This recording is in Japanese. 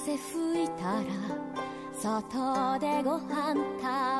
風吹いたら外でご飯食べ